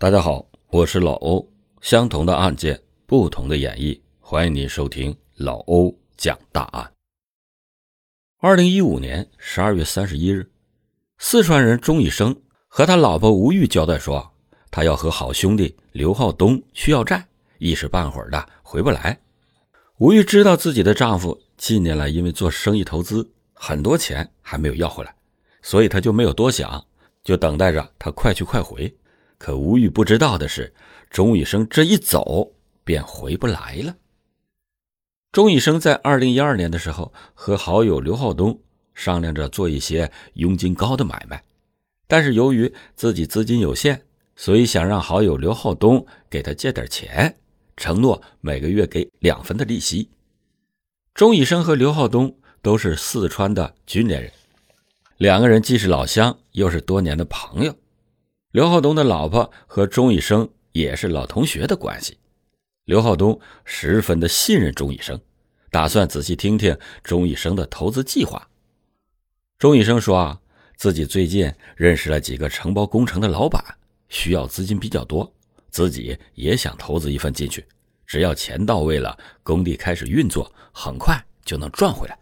大家好，我是老欧。相同的案件，不同的演绎，欢迎您收听老欧讲大案。二零一五年十二月三十一日，四川人钟医生和他老婆吴玉交代说，他要和好兄弟刘浩东去要债，一时半会儿的回不来。吴玉知道自己的丈夫近年来因为做生意投资，很多钱还没有要回来，所以他就没有多想，就等待着他快去快回。可吴玉不知道的是，钟医生这一走便回不来了。钟医生在二零一二年的时候和好友刘浩东商量着做一些佣金高的买卖，但是由于自己资金有限，所以想让好友刘浩东给他借点钱，承诺每个月给两分的利息。钟医生和刘浩东都是四川的军连人，两个人既是老乡，又是多年的朋友。刘浩东的老婆和钟医生也是老同学的关系，刘浩东十分的信任钟医生，打算仔细听听钟医生的投资计划。钟医生说啊，自己最近认识了几个承包工程的老板，需要资金比较多，自己也想投资一份进去，只要钱到位了，工地开始运作，很快就能赚回来。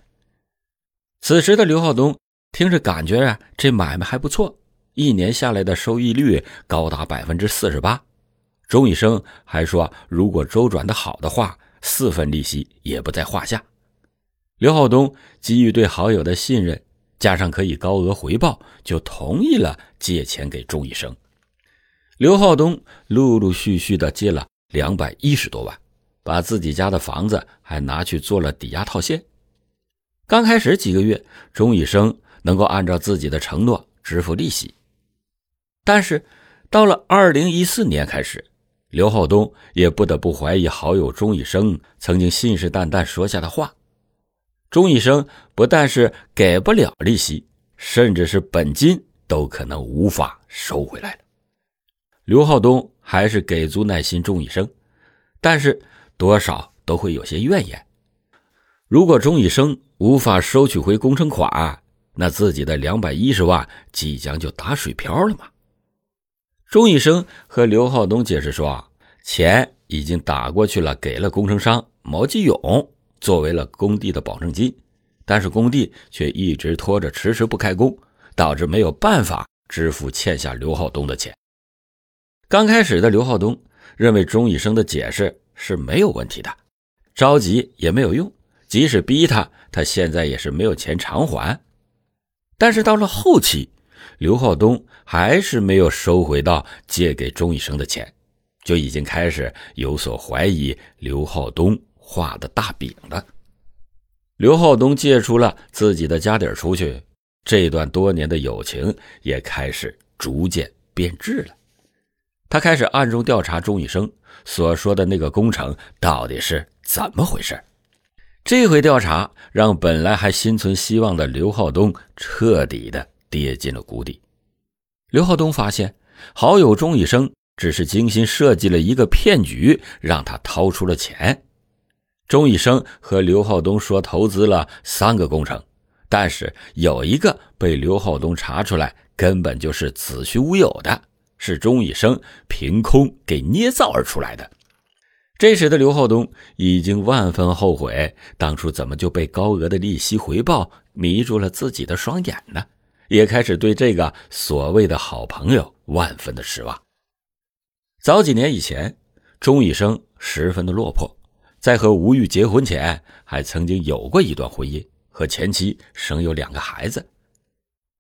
此时的刘浩东听着感觉啊，这买卖还不错。一年下来的收益率高达百分之四十八，钟医生还说，如果周转的好的话，四分利息也不在话下。刘浩东基于对好友的信任，加上可以高额回报，就同意了借钱给钟医生。刘浩东陆陆续续的借了两百一十多万，把自己家的房子还拿去做了抵押套现。刚开始几个月，钟医生能够按照自己的承诺支付利息。但是，到了二零一四年开始，刘浩东也不得不怀疑好友钟医生曾经信誓旦旦说下的话。钟医生不但是给不了利息，甚至是本金都可能无法收回来了。刘浩东还是给足耐心钟医生，但是多少都会有些怨言。如果钟医生无法收取回工程款，那自己的两百一十万即将就打水漂了嘛。钟医生和刘浩东解释说：“啊钱已经打过去了，给了工程商毛继勇作为了工地的保证金，但是工地却一直拖着，迟迟不开工，导致没有办法支付欠下刘浩东的钱。”刚开始的刘浩东认为钟医生的解释是没有问题的，着急也没有用，即使逼他，他现在也是没有钱偿还。但是到了后期，刘浩东还是没有收回到借给钟医生的钱，就已经开始有所怀疑刘浩东画的大饼了。刘浩东借出了自己的家底出去，这段多年的友情也开始逐渐变质了。他开始暗中调查钟医生所说的那个工程到底是怎么回事。这回调查让本来还心存希望的刘浩东彻底的。跌进了谷底。刘浩东发现，好友钟医生只是精心设计了一个骗局，让他掏出了钱。钟医生和刘浩东说投资了三个工程，但是有一个被刘浩东查出来，根本就是子虚乌有的，是钟医生凭空给捏造而出来的。这时的刘浩东已经万分后悔，当初怎么就被高额的利息回报迷住了自己的双眼呢？也开始对这个所谓的好朋友万分的失望。早几年以前，钟医生十分的落魄，在和吴玉结婚前，还曾经有过一段婚姻，和前妻生有两个孩子。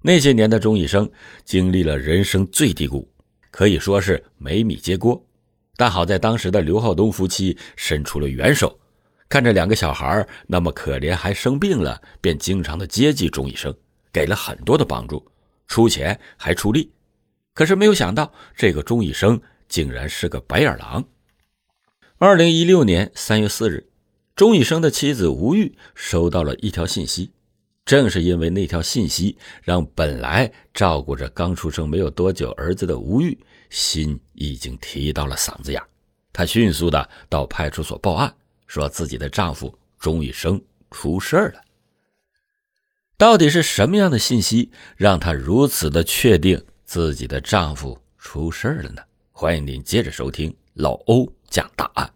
那些年的钟医生经历了人生最低谷，可以说是没米接锅。但好在当时的刘浩东夫妻伸出了援手，看着两个小孩那么可怜，还生病了，便经常的接济钟医生。给了很多的帮助，出钱还出力，可是没有想到，这个钟医生竟然是个白眼狼。二零一六年三月四日，钟医生的妻子吴玉收到了一条信息，正是因为那条信息，让本来照顾着刚出生没有多久儿子的吴玉心已经提到了嗓子眼她迅速的到派出所报案，说自己的丈夫钟医生出事了。到底是什么样的信息让她如此的确定自己的丈夫出事了呢？欢迎您接着收听老欧讲大案。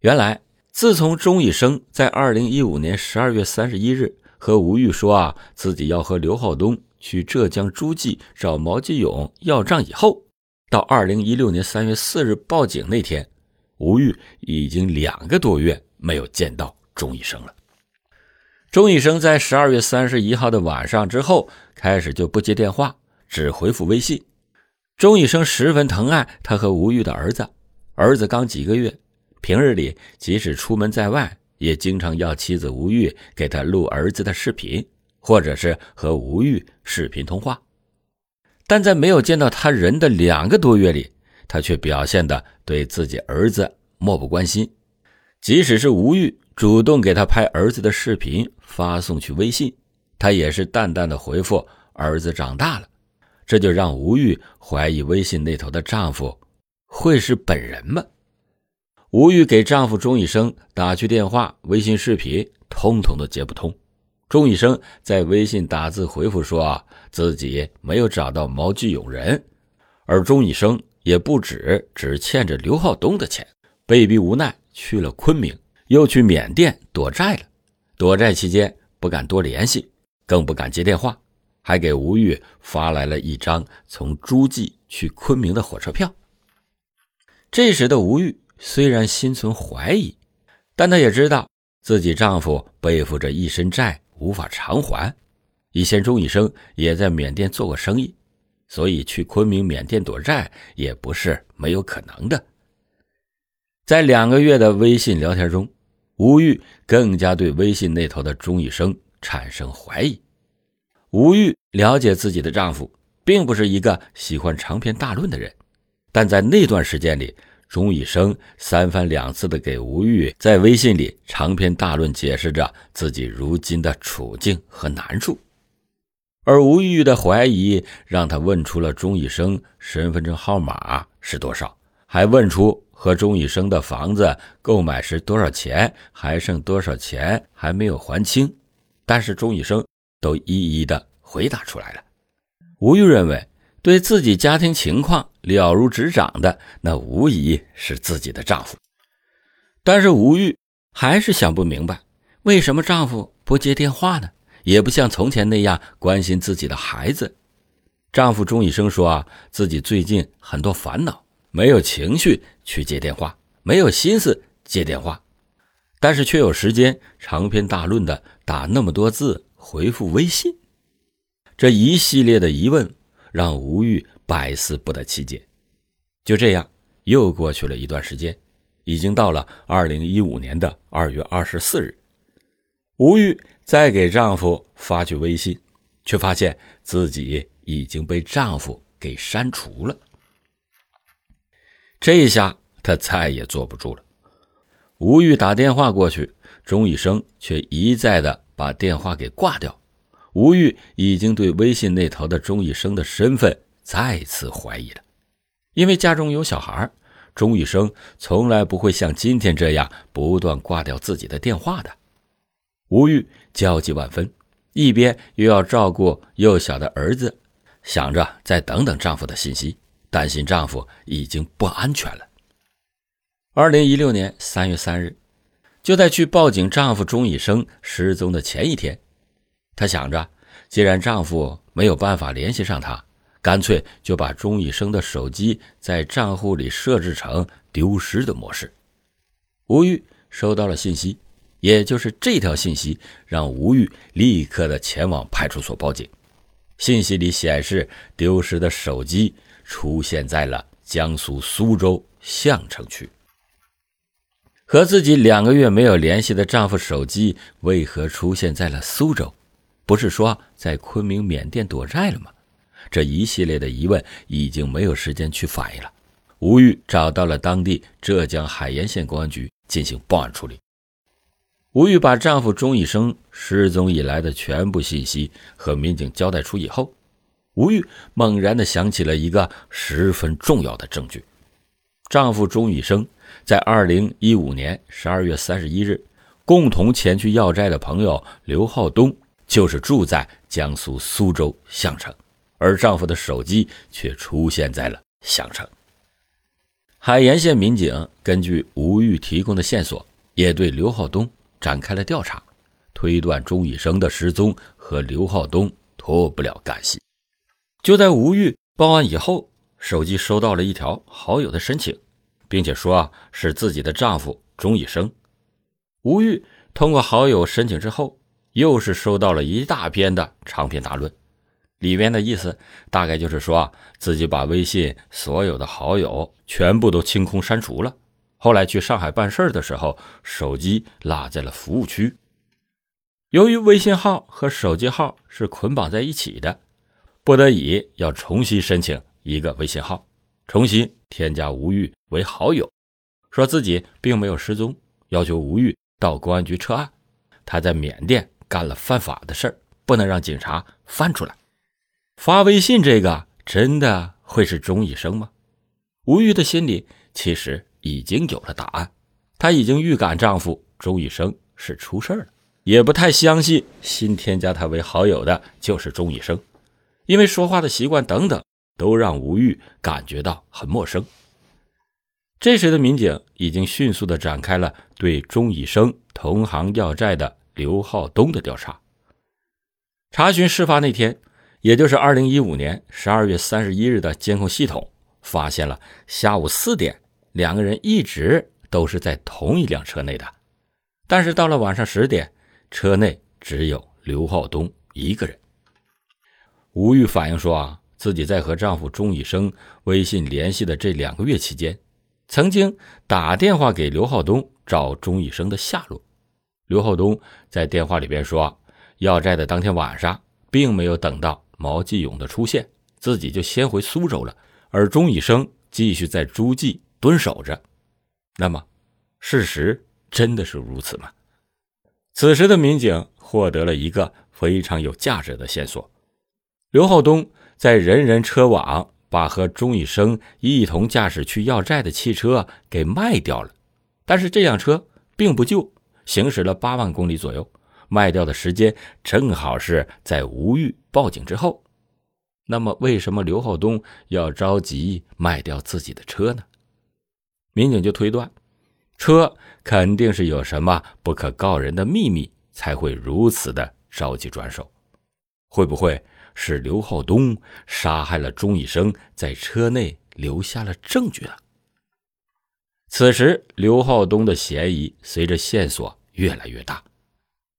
原来，自从钟义生在二零一五年十二月三十一日和吴玉说啊自己要和刘浩东去浙江诸暨找毛继勇要账以后，到二零一六年三月四日报警那天，吴玉已经两个多月没有见到钟义生了。钟医生在十二月三十一号的晚上之后开始就不接电话，只回复微信。钟医生十分疼爱他和吴玉的儿子，儿子刚几个月，平日里即使出门在外，也经常要妻子吴玉给他录儿子的视频，或者是和吴玉视频通话。但在没有见到他人的两个多月里，他却表现的对自己儿子漠不关心，即使是吴玉。主动给他拍儿子的视频发送去微信，他也是淡淡的回复：“儿子长大了。”这就让吴玉怀疑微信那头的丈夫会是本人吗？吴玉给丈夫钟医生打去电话、微信视频，通通都接不通。钟医生在微信打字回复说：“，自己没有找到毛继勇人，而钟医生也不止只欠着刘浩东的钱，被逼无奈去了昆明。”又去缅甸躲债了，躲债期间不敢多联系，更不敢接电话，还给吴玉发来了一张从诸暨去昆明的火车票。这时的吴玉虽然心存怀疑，但她也知道自己丈夫背负着一身债无法偿还，以前钟医生也在缅甸做过生意，所以去昆明、缅甸躲债也不是没有可能的。在两个月的微信聊天中。吴玉更加对微信那头的钟医生产生怀疑。吴玉了解自己的丈夫并不是一个喜欢长篇大论的人，但在那段时间里，钟医生三番两次的给吴玉在微信里长篇大论解释着自己如今的处境和难处，而吴玉的怀疑让他问出了钟医生身份证号码是多少，还问出。和钟医生的房子购买时多少钱，还剩多少钱还没有还清，但是钟医生都一一的回答出来了。吴玉认为，对自己家庭情况了如指掌的那无疑是自己的丈夫，但是吴玉还是想不明白，为什么丈夫不接电话呢？也不像从前那样关心自己的孩子。丈夫钟医生说啊，自己最近很多烦恼。没有情绪去接电话，没有心思接电话，但是却有时间长篇大论的打那么多字回复微信，这一系列的疑问让吴玉百思不得其解。就这样，又过去了一段时间，已经到了二零一五年的二月二十四日，吴玉再给丈夫发去微信，却发现自己已经被丈夫给删除了。这下他再也坐不住了。吴玉打电话过去，钟医生却一再的把电话给挂掉。吴玉已经对微信那头的钟医生的身份再次怀疑了，因为家中有小孩，钟医生从来不会像今天这样不断挂掉自己的电话的。吴玉焦急万分，一边又要照顾幼小的儿子，想着再等等丈夫的信息。担心丈夫已经不安全了。二零一六年三月三日，就在去报警丈夫钟以生失踪的前一天，她想着，既然丈夫没有办法联系上她，干脆就把钟以生的手机在账户里设置成丢失的模式。吴玉收到了信息，也就是这条信息，让吴玉立刻的前往派出所报警。信息里显示，丢失的手机。出现在了江苏苏州相城区。和自己两个月没有联系的丈夫手机为何出现在了苏州？不是说在昆明、缅甸躲债了吗？这一系列的疑问已经没有时间去反映了。吴玉找到了当地浙江海盐县公安局进行报案处理。吴玉把丈夫钟医生失踪以来的全部信息和民警交代出以后。吴玉猛然的想起了一个十分重要的证据：丈夫钟宇生在二零一五年十二月三十一日，共同前去要债的朋友刘浩东，就是住在江苏苏州相城，而丈夫的手机却出现在了相城。海盐县民警根据吴玉提供的线索，也对刘浩东展开了调查，推断钟义生的失踪和刘浩东脱不了干系。就在吴玉报案以后，手机收到了一条好友的申请，并且说是自己的丈夫钟义生。吴玉通过好友申请之后，又是收到了一大篇的长篇大论。里面的意思大概就是说啊，自己把微信所有的好友全部都清空删除了。后来去上海办事的时候，手机落在了服务区。由于微信号和手机号是捆绑在一起的，不得已要重新申请一个微信号，重新添加吴玉为好友，说自己并没有失踪，要求吴玉到公安局撤案。他在缅甸干了犯法的事儿，不能让警察翻出来。发微信这个真的会是钟医生吗？吴玉的心里其实已经有了答案，她已经预感丈夫钟医生是出事了，也不太相信新添加她为好友的就是钟医生，因为说话的习惯等等都让吴玉感觉到很陌生。这时的民警已经迅速的展开了对钟以生同行要债的刘浩东的调查，查询事发那天。也就是二零一五年十二月三十一日的监控系统发现了下午四点，两个人一直都是在同一辆车内的，但是到了晚上十点，车内只有刘浩东一个人。吴玉反映说啊，自己在和丈夫钟以生微信联系的这两个月期间，曾经打电话给刘浩东找钟以生的下落。刘浩东在电话里边说，要债的当天晚上并没有等到。毛继勇的出现，自己就先回苏州了，而钟以生继续在诸暨蹲守着。那么，事实真的是如此吗？此时的民警获得了一个非常有价值的线索：刘浩东在人人车网把和钟义生一同驾驶去要债的汽车给卖掉了，但是这辆车并不旧，行驶了八万公里左右。卖掉的时间正好是在吴玉报警之后，那么为什么刘浩东要着急卖掉自己的车呢？民警就推断，车肯定是有什么不可告人的秘密，才会如此的着急转手。会不会是刘浩东杀害了钟义生，在车内留下了证据呢？此时，刘浩东的嫌疑随着线索越来越大。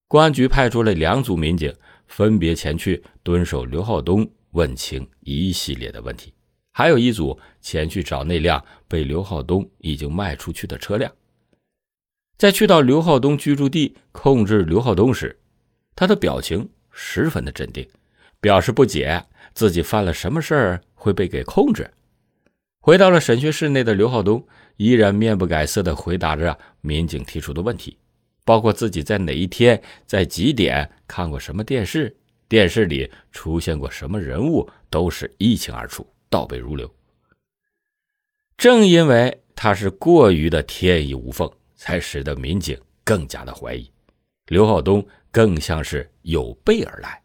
公安局派出了两组民警，分别前去蹲守刘浩东，问清一系列的问题；还有一组前去找那辆被刘浩东已经卖出去的车辆。在去到刘浩东居住地控制刘浩东时，他的表情十分的镇定，表示不解自己犯了什么事儿会被给控制。回到了审讯室内的刘浩东依然面不改色地回答着民警提出的问题。包括自己在哪一天、在几点看过什么电视，电视里出现过什么人物，都是一清二楚、倒背如流。正因为他是过于的天衣无缝，才使得民警更加的怀疑刘浩东更像是有备而来。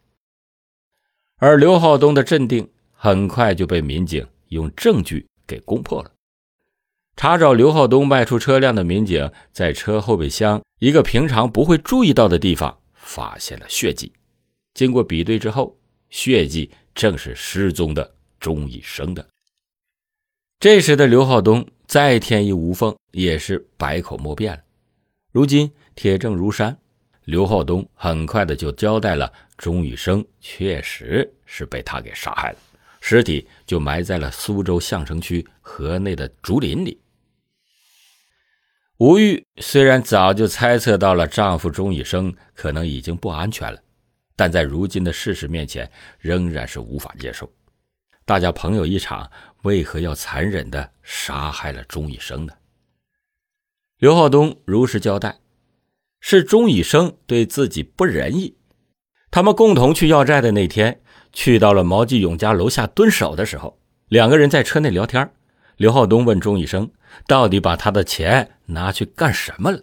而刘浩东的镇定很快就被民警用证据给攻破了。查找刘浩东卖出车辆的民警，在车后备箱一个平常不会注意到的地方发现了血迹。经过比对之后，血迹正是失踪的钟义生的。这时的刘浩东再天衣无缝，也是百口莫辩了。如今铁证如山，刘浩东很快的就交代了钟雨生确实是被他给杀害了，尸体就埋在了苏州相城区河内的竹林里。吴玉虽然早就猜测到了丈夫钟雨生可能已经不安全了，但在如今的事实面前，仍然是无法接受。大家朋友一场，为何要残忍的杀害了钟义生呢？刘浩东如实交代：是钟义生对自己不仁义。他们共同去要债的那天，去到了毛继勇家楼下蹲守的时候，两个人在车内聊天。刘浩东问钟义生：“到底把他的钱拿去干什么了？”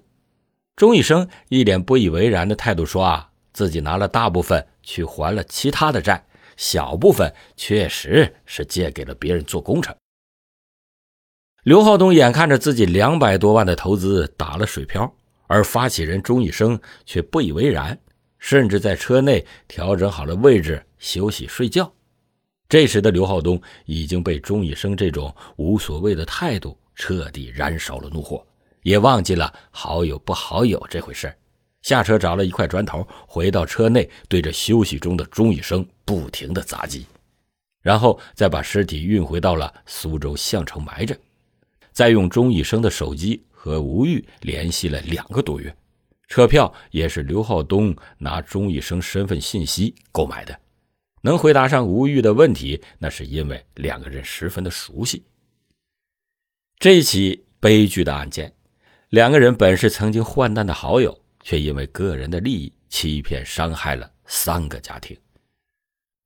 钟义生一脸不以为然的态度说：“啊，自己拿了大部分去还了其他的债，小部分确实是借给了别人做工程。”刘浩东眼看着自己两百多万的投资打了水漂，而发起人钟义生却不以为然，甚至在车内调整好了位置休息睡觉。这时的刘浩东已经被钟义生这种无所谓的态度彻底燃烧了怒火，也忘记了好友不好友这回事下车找了一块砖头，回到车内，对着休息中的钟义生不停的砸击，然后再把尸体运回到了苏州项城埋着。再用钟义生的手机和吴玉联系了两个多月，车票也是刘浩东拿钟义生身份信息购买的。能回答上吴玉的问题，那是因为两个人十分的熟悉。这起悲剧的案件，两个人本是曾经患难的好友，却因为个人的利益欺骗伤害了三个家庭。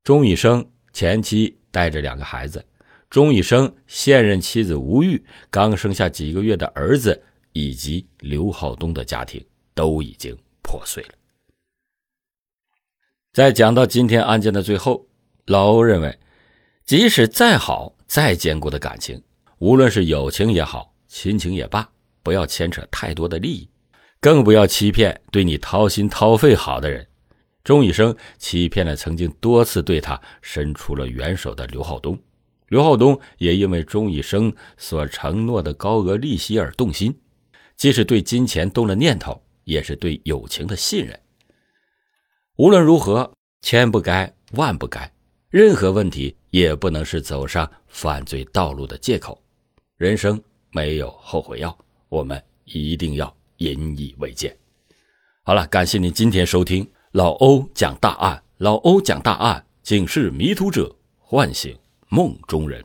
钟义生前妻带着两个孩子。钟义生现任妻子吴玉刚生下几个月的儿子，以及刘浩东的家庭都已经破碎了。在讲到今天案件的最后，老欧认为，即使再好、再坚固的感情，无论是友情也好、亲情也罢，不要牵扯太多的利益，更不要欺骗对你掏心掏肺好的人。钟义生欺骗了曾经多次对他伸出了援手的刘浩东。刘浩东也因为钟义生所承诺的高额利息而动心，既是对金钱动了念头，也是对友情的信任。无论如何，千不该万不该，任何问题也不能是走上犯罪道路的借口。人生没有后悔药，我们一定要引以为戒。好了，感谢您今天收听老欧讲大案，老欧讲大案，警示迷途者，唤醒。梦中人。